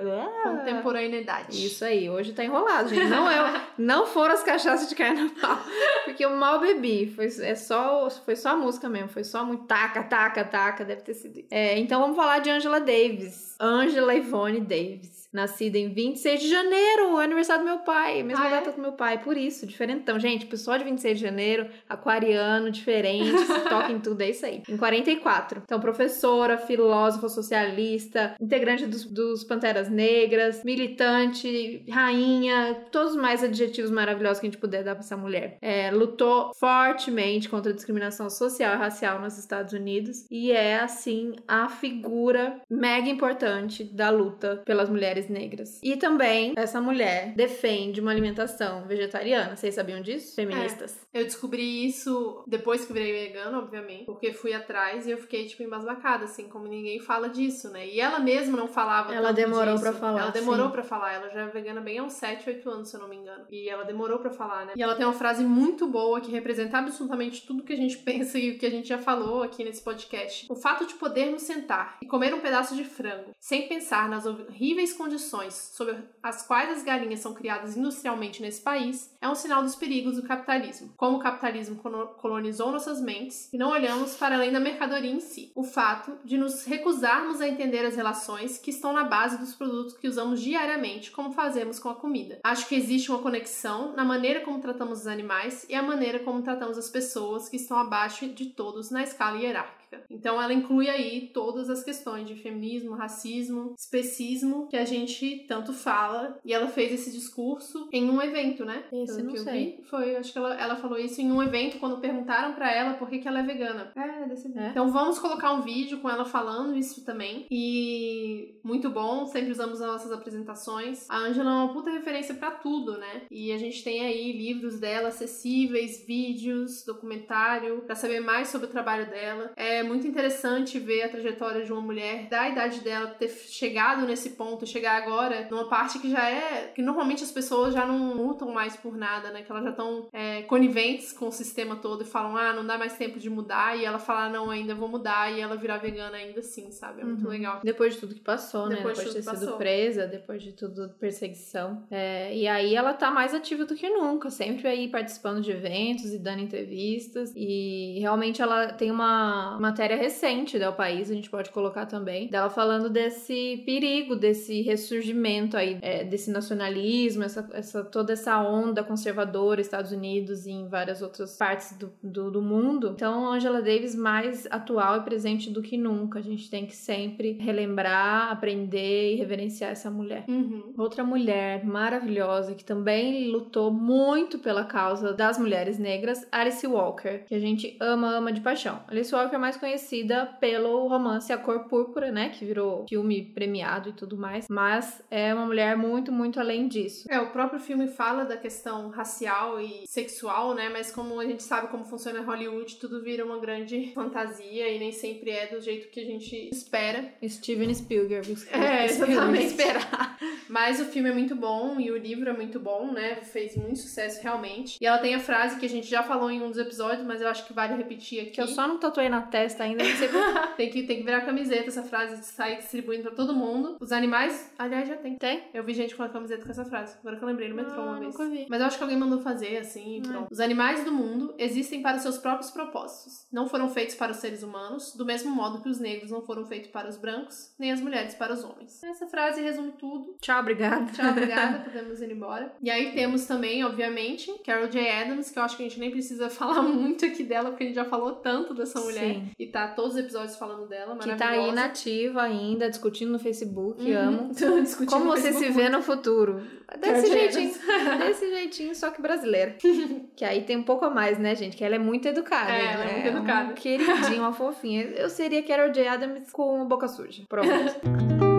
contemporaneidade. Isso aí, hoje tá enrolado, gente. Não, é, (laughs) não foram as cachaças de carnaval, porque eu mal bebi. Foi, é só, foi só a música mesmo, foi só muito taca, taca, taca, deve ter sido. É, então vamos falar de Angela Davis. Angela Ivone Davis nascida em 26 de janeiro, aniversário do meu pai, mesma ah, data é? do meu pai, por isso, diferentão. Gente, pessoal de 26 de janeiro, aquariano, diferente, (laughs) toca em tudo, é isso aí. Em 44. Então, professora, filósofa, socialista, integrante dos, dos Panteras Negras, militante, rainha, todos os mais adjetivos maravilhosos que a gente puder dar pra essa mulher. É, lutou fortemente contra a discriminação social e racial nos Estados Unidos e é, assim, a figura mega importante da luta pelas mulheres mulheres negras. E também essa mulher defende uma alimentação vegetariana. Vocês sabiam disso? Feministas. É, eu descobri isso depois que virei vegana, obviamente, porque fui atrás e eu fiquei tipo embasbacada, assim, como ninguém fala disso, né? E ela mesma não falava Ela demorou para falar. Ela demorou para falar. Ela já é vegana bem há uns 7, 8 anos, se eu não me engano. E ela demorou para falar, né? E ela tem uma frase muito boa que representa absolutamente tudo que a gente (laughs) pensa e o que a gente já falou aqui nesse podcast. O fato de podermos sentar e comer um pedaço de frango sem pensar nas horríveis condições condições sob as quais as galinhas são criadas industrialmente nesse país é um sinal dos perigos do capitalismo. Como o capitalismo colonizou nossas mentes e não olhamos para além da mercadoria em si. O fato de nos recusarmos a entender as relações que estão na base dos produtos que usamos diariamente, como fazemos com a comida. Acho que existe uma conexão na maneira como tratamos os animais e a maneira como tratamos as pessoas que estão abaixo de todos na escala hierárquica. Então ela inclui aí todas as questões de feminismo, racismo, especismo que a gente tanto fala. E ela fez esse discurso em um evento, né? Esse Pelo não que sei. eu vi, foi, acho que ela, ela falou isso em um evento quando perguntaram para ela por que, que ela é vegana. É, desse é. Então vamos colocar um vídeo com ela falando isso também. E muito bom, sempre usamos as nossas apresentações. A Angela é uma puta referência para tudo, né? E a gente tem aí livros dela acessíveis, vídeos, documentário, para saber mais sobre o trabalho dela. É é muito interessante ver a trajetória de uma mulher da idade dela ter chegado nesse ponto, chegar agora numa parte que já é. que normalmente as pessoas já não lutam mais por nada, né? Que elas já estão é, coniventes com o sistema todo e falam, ah, não dá mais tempo de mudar. E ela fala, não, ainda vou mudar. E ela virar vegana ainda assim, sabe? É muito uhum. legal. Depois de tudo que passou, né? Depois, depois de ter sido presa, depois de tudo, perseguição. É, e aí ela tá mais ativa do que nunca, sempre aí participando de eventos e dando entrevistas. E realmente ela tem uma matéria recente do país, a gente pode colocar também, dela falando desse perigo, desse ressurgimento aí, é, desse nacionalismo, essa, essa, toda essa onda conservadora, Estados Unidos e em várias outras partes do, do, do mundo. Então, Angela Davis mais atual e presente do que nunca. A gente tem que sempre relembrar, aprender e reverenciar essa mulher. Uhum. Outra mulher maravilhosa que também lutou muito pela causa das mulheres negras, Alice Walker, que a gente ama, ama de paixão. Alice Walker é mais conhecida pelo romance A Cor Púrpura, né? Que virou filme premiado e tudo mais. Mas é uma mulher muito, muito além disso. É, o próprio filme fala da questão racial e sexual, né? Mas como a gente sabe como funciona Hollywood, tudo vira uma grande (laughs) fantasia e nem sempre é do jeito que a gente espera. Steven Spielberg. É, (laughs) exatamente. esperar. (laughs) Mas o filme é muito bom e o livro é muito bom, né? Fez muito sucesso realmente. E ela tem a frase que a gente já falou em um dos episódios, mas eu acho que vale repetir aqui. Que eu só não tatuei na testa ainda, não sei (laughs) tem, que, tem que virar camiseta essa frase de sair distribuindo pra todo mundo. Os animais, aliás, já tem. Tem? Eu vi gente com a camiseta com essa frase. Agora que eu lembrei no metrô ah, uma vez. Nunca vi. Mas eu acho que alguém mandou fazer assim, e pronto. Os animais do mundo existem para os seus próprios propósitos. Não foram feitos para os seres humanos, do mesmo modo que os negros não foram feitos para os brancos, nem as mulheres para os homens. Essa frase resume tudo. Tchau, obrigada. Tchau, obrigada. (laughs) Podemos ir embora. E aí temos também, obviamente, Carol J. Adams, que eu acho que a gente nem precisa (laughs) falar muito aqui dela, porque a gente já falou tanto dessa mulher. Sim. E tá todos os episódios falando dela. Que tá aí nativa ainda, discutindo no Facebook, uhum. amo. (laughs) Como você Facebook. se vê no futuro. Desse jeitinho. (laughs) desse jeitinho, só que brasileira. (laughs) que aí tem um pouco a mais, né, gente? Que ela é muito educada. É, ela é muito educada. Um queridinha, uma fofinha. Eu seria Carol J. Adams com boca suja. Pronto.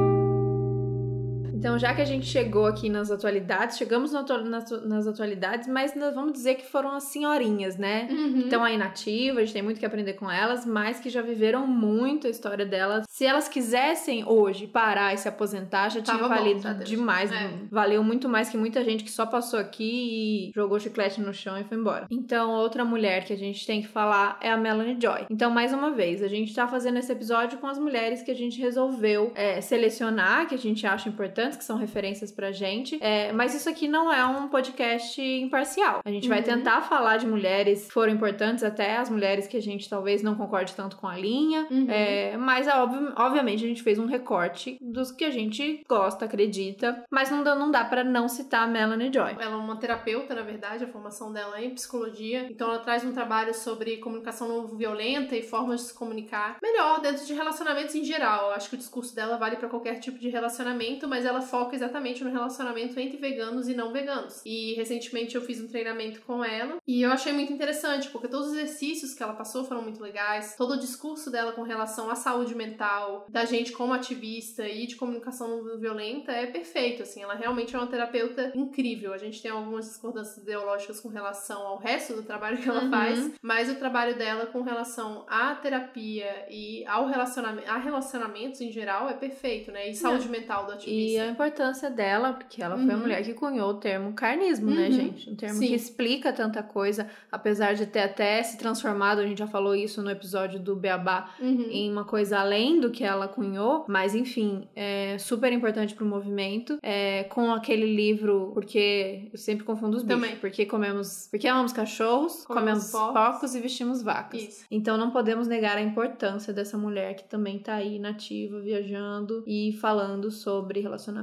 Então, já que a gente chegou aqui nas atualidades, chegamos nas, nas atualidades, mas nós vamos dizer que foram as senhorinhas, né? Uhum. Estão aí nativas, a gente tem muito que aprender com elas, mas que já viveram muito a história delas. Se elas quisessem hoje parar e se aposentar, já tinha Tava valido bom, demais. É. Valeu muito mais que muita gente que só passou aqui e jogou chiclete no chão e foi embora. Então, outra mulher que a gente tem que falar é a Melanie Joy. Então, mais uma vez, a gente tá fazendo esse episódio com as mulheres que a gente resolveu é, selecionar, que a gente acha importante que são referências pra gente. É, mas isso aqui não é um podcast imparcial. A gente uhum. vai tentar falar de mulheres que foram importantes, até as mulheres que a gente talvez não concorde tanto com a linha. Uhum. É, mas, é óbvio, obviamente, a gente fez um recorte dos que a gente gosta, acredita. Mas não dá, não dá pra não citar a Melanie Joy. Ela é uma terapeuta, na verdade, a formação dela é em psicologia. Então ela traz um trabalho sobre comunicação não violenta e formas de se comunicar melhor dentro de relacionamentos em geral. Eu acho que o discurso dela vale para qualquer tipo de relacionamento, mas ela foca exatamente no relacionamento entre veganos e não veganos. E recentemente eu fiz um treinamento com ela e eu achei muito interessante, porque todos os exercícios que ela passou foram muito legais, todo o discurso dela com relação à saúde mental, da gente como ativista e de comunicação não violenta é perfeito, assim, ela realmente é uma terapeuta incrível. A gente tem algumas discordâncias ideológicas com relação ao resto do trabalho que ela uhum. faz, mas o trabalho dela com relação à terapia e ao relacionamento, a relacionamentos em geral é perfeito, né? E saúde mental do ativista. E a importância dela, porque ela foi a uhum. mulher que cunhou o termo carnismo, né, uhum. né, gente? Um termo Sim. que explica tanta coisa, apesar de ter até se transformado, a gente já falou isso no episódio do Beabá, uhum. em uma coisa além do que ela cunhou, mas enfim, é super importante pro movimento. É, com aquele livro, porque eu sempre confundo os bichos, Também. porque comemos, porque amamos cachorros, comemos, comemos porcos e vestimos vacas. Isso. Então não podemos negar a importância dessa mulher que também tá aí nativa, viajando e falando sobre relacionamento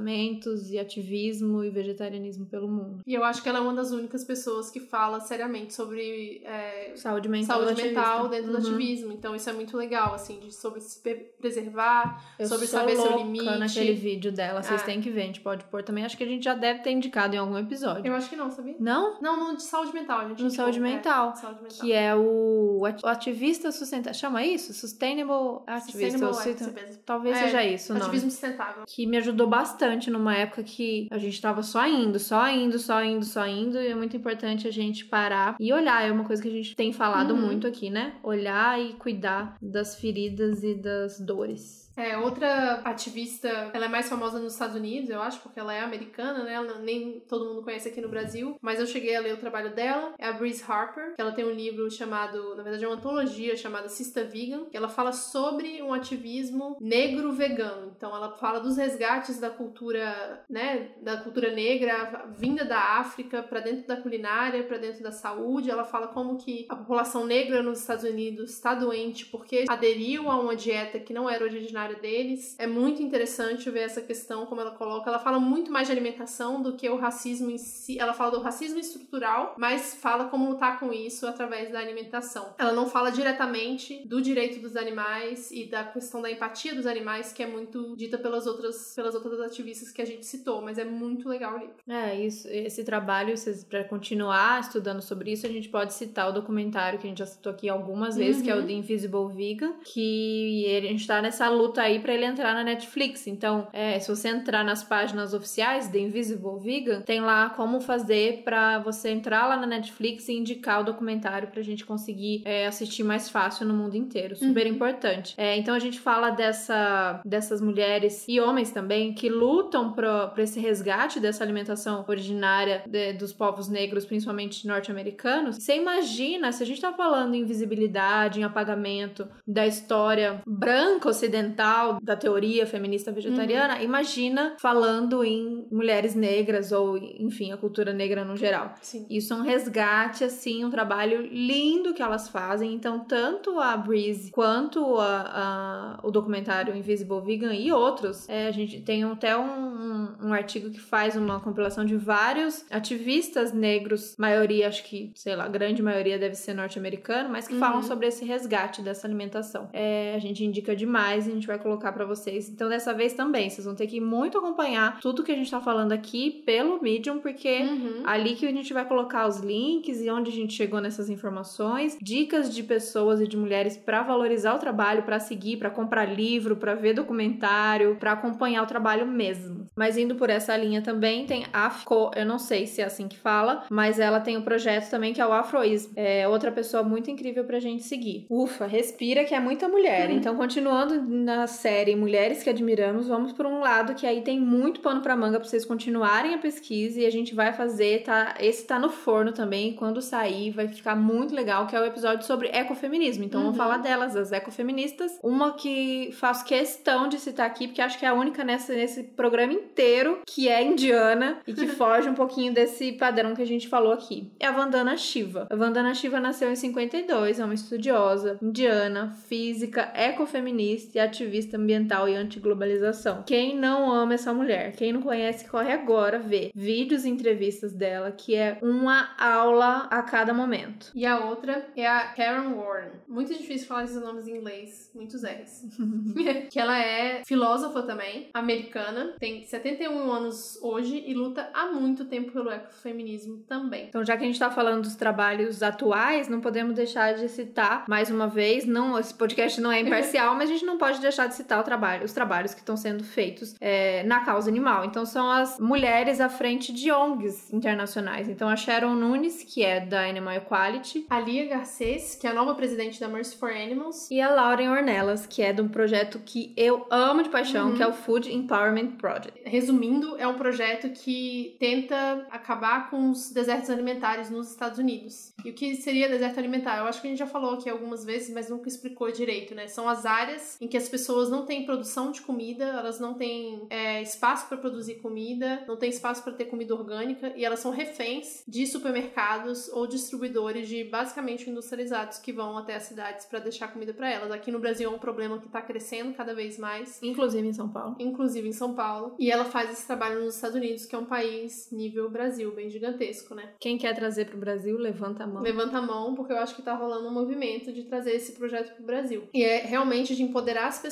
e ativismo e vegetarianismo pelo mundo. E eu acho que ela é uma das únicas pessoas que fala seriamente sobre é, saúde mental, saúde mental dentro uhum. do ativismo. Então isso é muito legal, assim, de, sobre se preservar, eu sobre saber seu limite. naquele vídeo dela, vocês é. têm que ver, a gente pode pôr também. Acho que a gente já deve ter indicado em algum episódio. Eu acho que não, sabia? Não? Não, no de saúde mental, a gente No saúde é, mental, saúde mental. Que é o, ativista sustentável. Chama isso? Sustainable Activist. Sustainable Talvez é, seja isso, não. Ativismo sustentável. Que me ajudou bastante numa época que a gente tava só indo, só indo, só indo, só indo, e é muito importante a gente parar e olhar. É uma coisa que a gente tem falado uhum. muito aqui, né? Olhar e cuidar das feridas e das dores. É, outra ativista, ela é mais famosa nos Estados Unidos, eu acho, porque ela é americana, né? Ela nem todo mundo conhece aqui no Brasil, mas eu cheguei a ler o trabalho dela. É a Breeze Harper, que ela tem um livro chamado, na verdade é uma antologia chamada Sista Vegan, que ela fala sobre um ativismo negro vegano. Então ela fala dos resgates da cultura, né, da cultura negra vinda da África para dentro da culinária, para dentro da saúde. Ela fala como que a população negra nos Estados Unidos está doente porque aderiu a uma dieta que não era original originária deles. É muito interessante ver essa questão, como ela coloca. Ela fala muito mais de alimentação do que o racismo em si. Ela fala do racismo estrutural, mas fala como lutar com isso através da alimentação. Ela não fala diretamente do direito dos animais e da questão da empatia dos animais, que é muito dita pelas outras, pelas outras ativistas que a gente citou, mas é muito legal o livro. É, isso, esse trabalho, para continuar estudando sobre isso, a gente pode citar o documentário que a gente já citou aqui algumas vezes, uhum. que é o. The Invisible Vegan, que a gente tá nessa luta aí para ele entrar na Netflix. Então, é, se você entrar nas páginas oficiais The Invisible Vegan, tem lá como fazer para você entrar lá na Netflix e indicar o documentário pra gente conseguir é, assistir mais fácil no mundo inteiro. Super uhum. importante. É, então a gente fala dessa, dessas mulheres e homens também que lutam para esse resgate dessa alimentação originária de, dos povos negros, principalmente norte-americanos. Você imagina, se a gente tá falando em visibilidade, em apagamento da história branca ocidental, da teoria feminista vegetariana, uhum. imagina falando em mulheres negras ou, enfim, a cultura negra no geral. Sim. Isso é um resgate, assim, um trabalho lindo que elas fazem. Então, tanto a Breeze quanto a, a, o documentário Invisible Vegan e outros, é, a gente tem até um, um, um artigo que faz uma compilação de vários ativistas negros, maioria, acho que, sei lá, grande maioria deve ser norte-americano, mas que uhum. falam sobre esse resgate dessa alimentação. É, a gente indica demais a gente vai colocar para vocês. Então, dessa vez também, vocês vão ter que muito acompanhar tudo que a gente tá falando aqui pelo Medium, porque uhum. ali que a gente vai colocar os links e onde a gente chegou nessas informações, dicas de pessoas e de mulheres para valorizar o trabalho, para seguir, para comprar livro, para ver documentário, para acompanhar o trabalho mesmo. Mas indo por essa linha também tem Afco, eu não sei se é assim que fala, mas ela tem um projeto também que é o Afroism. É outra pessoa muito incrível pra gente seguir. Ufa, respira que é muita mulher. Hum. Então, continuando na série Mulheres que Admiramos, vamos por um lado que aí tem muito pano pra manga pra vocês continuarem a pesquisa e a gente vai fazer, tá? Esse tá no forno também. Quando sair, vai ficar muito legal, que é o episódio sobre ecofeminismo. Então, uhum. vamos falar delas, as ecofeministas. Uma que faço questão de citar aqui, porque acho que é a única nessa, nesse programa inteiro que é indiana e que (laughs) foge um pouquinho desse padrão que a gente falou aqui. É a Vandana Shiva. A Vandana Shiva nasceu em 52, é uma estudiosa indiana, física, ecofeminista e ativista ambiental e antiglobalização. Quem não ama essa mulher? Quem não conhece, corre agora ver vídeos e entrevistas dela, que é uma aula a cada momento. E a outra é a Karen Warren. Muito difícil falar esses nomes em inglês, muitos R's. (laughs) que ela é filósofa também, americana, tem 71 anos hoje e luta há muito tempo pelo ecofeminismo também. Então, já que a gente tá falando dos trabalhos atuais, não podemos deixar de citar mais uma vez, não, esse podcast não é imparcial, mas a gente não pode deixar de citar trabalho, os trabalhos que estão sendo feitos é, na causa animal. Então, são as mulheres à frente de ONGs internacionais. Então, a Sharon Nunes, que é da Animal Equality, a Lia Garcês, que é a nova presidente da Mercy for Animals, e a Lauren Ornelas, que é de um projeto que eu amo de paixão, uhum. que é o Food Empowerment Project. Resumindo, é um projeto que tenta acabar com os desertos alimentares nos Estados Unidos. E o que seria deserto alimentar? Eu acho que a gente já falou aqui algumas vezes, mas nunca explicou direito, né? São as áreas em que as pessoas não têm produção de comida, elas não têm é, espaço para produzir comida, não têm espaço para ter comida orgânica e elas são reféns de supermercados ou distribuidores de basicamente industrializados que vão até as cidades para deixar comida para elas. Aqui no Brasil é um problema que está crescendo cada vez mais, inclusive em São Paulo. Inclusive em São Paulo. E ela faz esse trabalho nos Estados Unidos, que é um país nível Brasil, bem gigantesco, né? Quem quer trazer para o Brasil, levanta a mão. Levanta a mão, porque eu acho que tá rolando um movimento de trazer esse projeto pro Brasil. E é realmente de empoderar as pessoas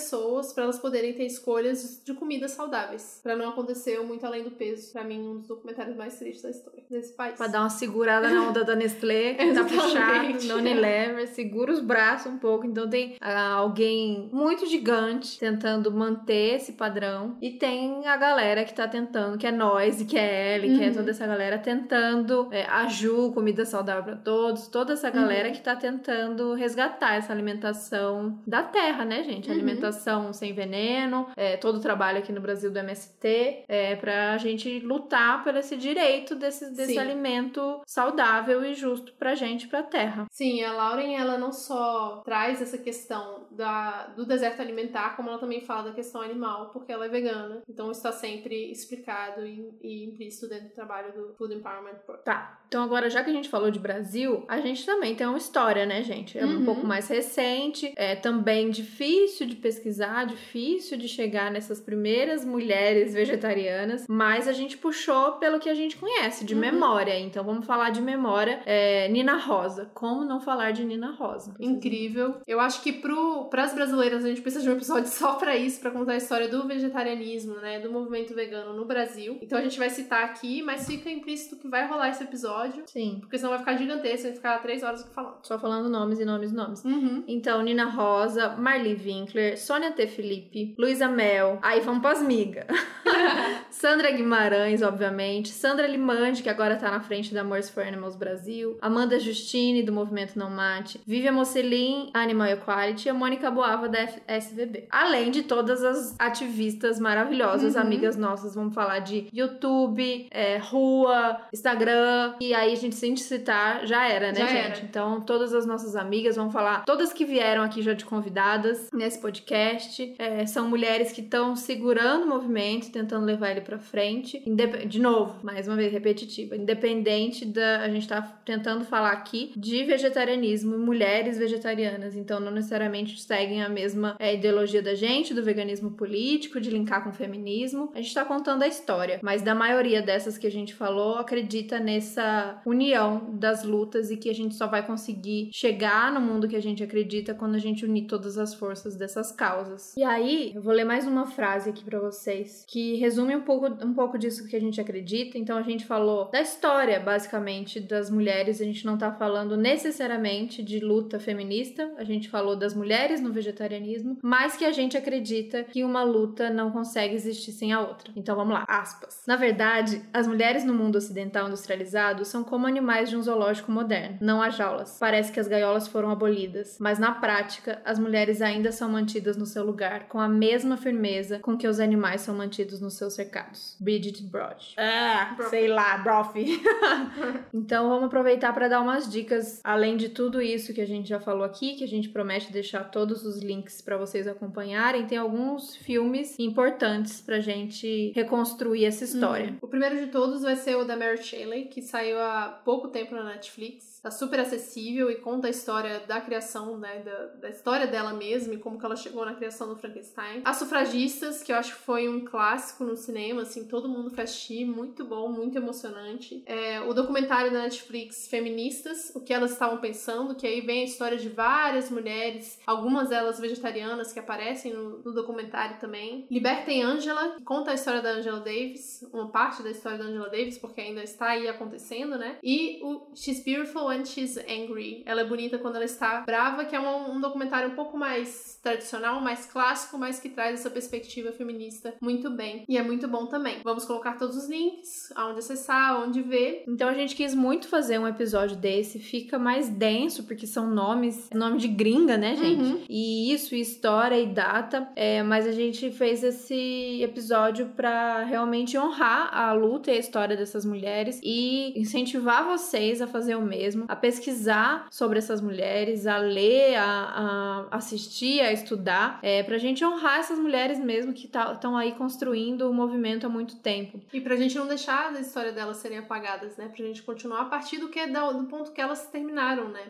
para elas poderem ter escolhas de comidas saudáveis, para não acontecer muito além do peso. Para mim, um dos documentários mais tristes da história desse país. Pra dar uma segurada na onda da Nestlé, (laughs) que tá puxado, da Unilever, segura os braços um pouco. Então tem ah, alguém muito gigante tentando manter esse padrão e tem a galera que tá tentando, que é nós, e que é Ellie, uhum. que é uhum. toda essa galera tentando, é, a Ju, comida saudável para todos, toda essa galera uhum. que tá tentando resgatar essa alimentação da terra, né, gente? Uhum. Alimentação sem veneno, é, todo o trabalho aqui no Brasil do MST, é, pra gente lutar por esse direito desse, desse alimento saudável e justo pra gente, pra terra. Sim, a Lauren, ela não só traz essa questão da, do deserto alimentar, como ela também fala da questão animal, porque ela é vegana. Então está sempre explicado e, e implícito dentro do trabalho do Food Empowerment Project. Tá. Então agora, já que a gente falou de Brasil, a gente também tem uma história, né, gente? É uhum. um pouco mais recente, é também difícil de pesquisar difícil de chegar nessas primeiras mulheres vegetarianas, mas a gente puxou pelo que a gente conhece, de uhum. memória. Então vamos falar de memória. É, Nina Rosa. Como não falar de Nina Rosa? Incrível. Eu acho que para as brasileiras a gente precisa de um episódio (laughs) só para isso, para contar a história do vegetarianismo, né? Do movimento vegano no Brasil. Então a gente vai citar aqui, mas fica implícito que vai rolar esse episódio. Sim. Porque senão vai ficar gigantesco, vai ficar três horas falando. Só falando nomes e nomes e nomes. Uhum. Então, Nina Rosa, Marli Winkler, Sônia T. Felipe, Luísa Mel. Aí vamos pras migas. (laughs) (laughs) Sandra Guimarães, obviamente. Sandra Limande, que agora tá na frente da Morse for Animals Brasil. Amanda Justine, do Movimento Não Mate. Vivian Mocelin, Animal Equality. E a Mônica Boava, da SVB. Além de todas as ativistas maravilhosas, uhum. amigas nossas. Vamos falar de YouTube, é, rua, Instagram. E aí, a gente, se a gente citar, já era, né, já gente? Era. Então, todas as nossas amigas, vão falar. Todas que vieram aqui já de convidadas nesse podcast. É, são mulheres que estão segurando o movimento, tentando levar ele para frente. Indep de novo, mais uma vez repetitiva, independente da a gente tá tentando falar aqui de vegetarianismo e mulheres vegetarianas, então não necessariamente seguem a mesma é, ideologia da gente, do veganismo político, de linkar com o feminismo. A gente tá contando a história, mas da maioria dessas que a gente falou, acredita nessa união das lutas e que a gente só vai conseguir chegar no mundo que a gente acredita quando a gente unir todas as forças dessas causas. E aí, eu vou ler mais uma frase aqui para vocês que resume um pouco, um pouco disso que a gente acredita. Então, a gente falou da história, basicamente, das mulheres. A gente não tá falando necessariamente de luta feminista, a gente falou das mulheres no vegetarianismo, mas que a gente acredita que uma luta não consegue existir sem a outra. Então, vamos lá, aspas. Na verdade, as mulheres no mundo ocidental industrializado são como animais de um zoológico moderno. Não há jaulas. Parece que as gaiolas foram abolidas, mas na prática, as mulheres ainda são mantidas no seu lugar com a mesma firmeza com que os animais são mantidos nos seus cercados. Bridget Broad. Ah, sei lá, Brofi. (laughs) então vamos aproveitar para dar umas dicas, além de tudo isso que a gente já falou aqui, que a gente promete deixar todos os links para vocês acompanharem. Tem alguns filmes importantes pra gente reconstruir essa história. Uhum. O primeiro de todos vai ser o da Mary Shelley, que saiu há pouco tempo na Netflix tá super acessível e conta a história da criação, né, da, da, história dela mesma e como que ela chegou na criação do Frankenstein. As Sufragistas, que eu acho que foi um clássico no cinema, assim, todo mundo foi assistir, muito bom, muito emocionante. É, o documentário da Netflix, Feministas, o que elas estavam pensando, que aí vem a história de várias mulheres, algumas delas vegetarianas que aparecem no, no documentário também. Libertem Angela, que conta a história da Angela Davis, uma parte da história da Angela Davis, porque ainda está aí acontecendo, né? E o She's Beautiful When She's Angry. Ela é bonita quando ela está brava, que é um, um, documentário um pouco mais tradicional, mais clássico, mas que traz essa perspectiva feminista muito bem. E é muito bom também. Vamos colocar todos os links, aonde acessar, onde ver. Então a gente quis muito fazer um episódio desse, fica mais denso, porque são nomes, nome de gringa, né, gente? Uhum. E isso, história e data. É, mas a gente fez esse episódio para realmente honrar a luta e a história dessas mulheres e incentivar vocês a fazer o mesmo mesmo, a pesquisar sobre essas mulheres, a ler, a, a assistir, a estudar, é, pra gente honrar essas mulheres mesmo que estão tá, aí construindo o movimento há muito tempo. E pra gente não deixar a história delas serem apagadas, né? Pra gente continuar a partir do que do ponto que elas terminaram, né?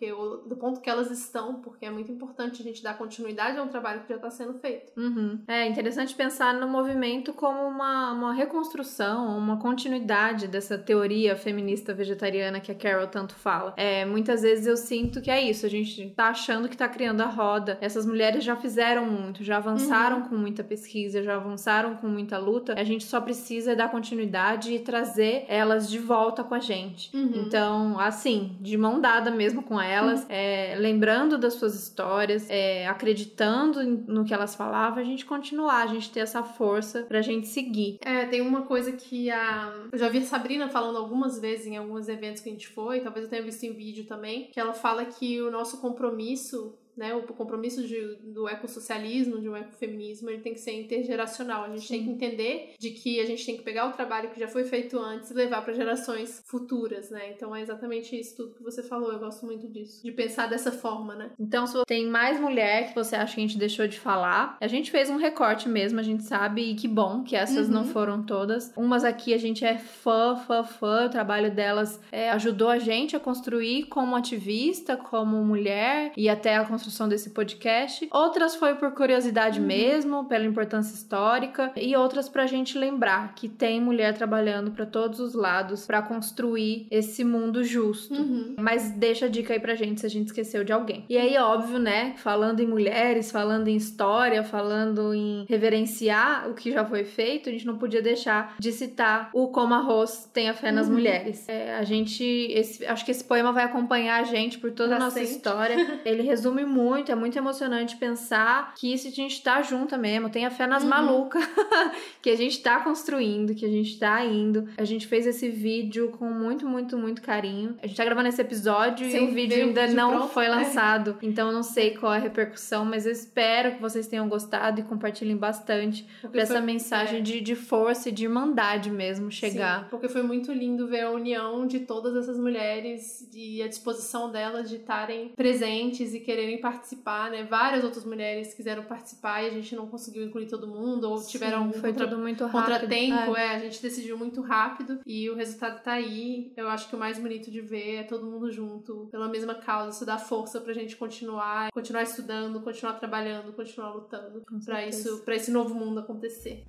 Do ponto que elas estão, porque é muito importante a gente dar continuidade a um trabalho que já está sendo feito. Uhum. É interessante pensar no movimento como uma, uma reconstrução, uma continuidade dessa teoria feminista vegetariana que a Carol tanto fala. É, muitas vezes eu sinto que é isso, a gente tá achando que tá criando a roda. Essas mulheres já fizeram muito, já avançaram uhum. com muita pesquisa, já avançaram com muita luta. A gente só precisa dar continuidade e trazer elas de volta com a gente. Uhum. Então, assim, de mão dada mesmo com elas, uhum. é, lembrando das suas histórias, é, acreditando no que elas falavam, a gente continuar, a gente ter essa força pra gente seguir. É, tem uma coisa que a. Eu já vi a Sabrina falando algumas vezes em alguns eventos que a gente foi, talvez eu tenha visto em vídeo também, que ela fala que o nosso compromisso né, o compromisso de, do ecossocialismo, de um ecofeminismo, ele tem que ser intergeracional. A gente Sim. tem que entender de que a gente tem que pegar o trabalho que já foi feito antes e levar para gerações futuras, né? Então é exatamente isso tudo que você falou. Eu gosto muito disso, de pensar dessa forma, né? Então, se tem mais mulher que você acha que a gente deixou de falar, a gente fez um recorte mesmo, a gente sabe, e que bom que essas uhum. não foram todas. Umas aqui a gente é fã, fã, fã, o trabalho delas é, ajudou a gente a construir como ativista, como mulher e até a construir construção desse podcast. Outras foi por curiosidade uhum. mesmo, pela importância histórica, e outras pra gente lembrar que tem mulher trabalhando para todos os lados para construir esse mundo justo. Uhum. Mas deixa a dica aí pra gente se a gente esqueceu de alguém. E aí, óbvio, né, falando em mulheres, falando em história, falando em reverenciar o que já foi feito, a gente não podia deixar de citar o Como Arroz Tenha Fé nas uhum. Mulheres. É, a gente, esse, acho que esse poema vai acompanhar a gente por toda a nossa história. (laughs) Ele resume muito, é muito emocionante pensar que isso a gente tá junta mesmo, tenha fé nas uhum. malucas, (laughs) que a gente tá construindo, que a gente tá indo. A gente fez esse vídeo com muito, muito, muito carinho. A gente tá gravando esse episódio Sim, e o vídeo ainda não pronto. foi é. lançado, então eu não sei qual é a repercussão, mas eu espero que vocês tenham gostado e compartilhem bastante pra essa mensagem é. de, de força e de irmandade mesmo chegar. Sim, porque foi muito lindo ver a união de todas essas mulheres e a disposição delas de estarem presentes e quererem participar, né? Várias outras mulheres quiseram participar e a gente não conseguiu incluir todo mundo ou tiveram Sim, foi contra... tudo muito rápido. contratempo, é. é. a gente decidiu muito rápido e o resultado tá aí. Eu acho que o mais bonito de ver é todo mundo junto pela mesma causa, isso dá força pra gente continuar, continuar estudando, continuar trabalhando, continuar lutando para isso, para esse novo mundo acontecer.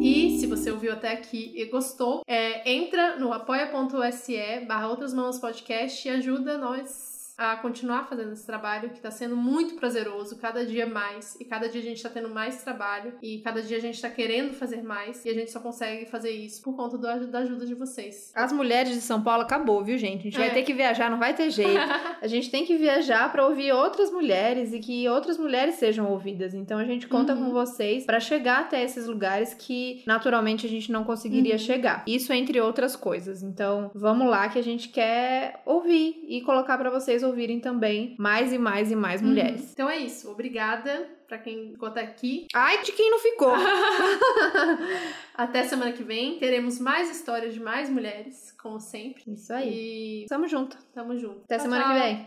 E se você ouviu até aqui e gostou, é, entra no apoia.se barra Outras Mãos Podcast e ajuda nós a continuar fazendo esse trabalho que está sendo muito prazeroso, cada dia mais. E cada dia a gente está tendo mais trabalho e cada dia a gente está querendo fazer mais e a gente só consegue fazer isso por conta do, da ajuda de vocês. As mulheres de São Paulo acabou, viu, gente? A gente é. vai ter que viajar, não vai ter jeito. (laughs) a gente tem que viajar para ouvir outras mulheres e que outras mulheres sejam ouvidas. Então a gente conta uhum. com vocês para chegar até esses lugares que naturalmente a gente não conseguiria uhum. chegar. Isso entre outras coisas. Então vamos lá que a gente quer ouvir e colocar para vocês ouvirem também mais e mais e mais uhum. mulheres. Então é isso. Obrigada para quem ficou até aqui. Ai, de quem não ficou! (laughs) até semana que vem. Teremos mais histórias de mais mulheres, como sempre. Isso aí. E tamo junto. Tamo junto. Até tchau, semana tchau. que vem.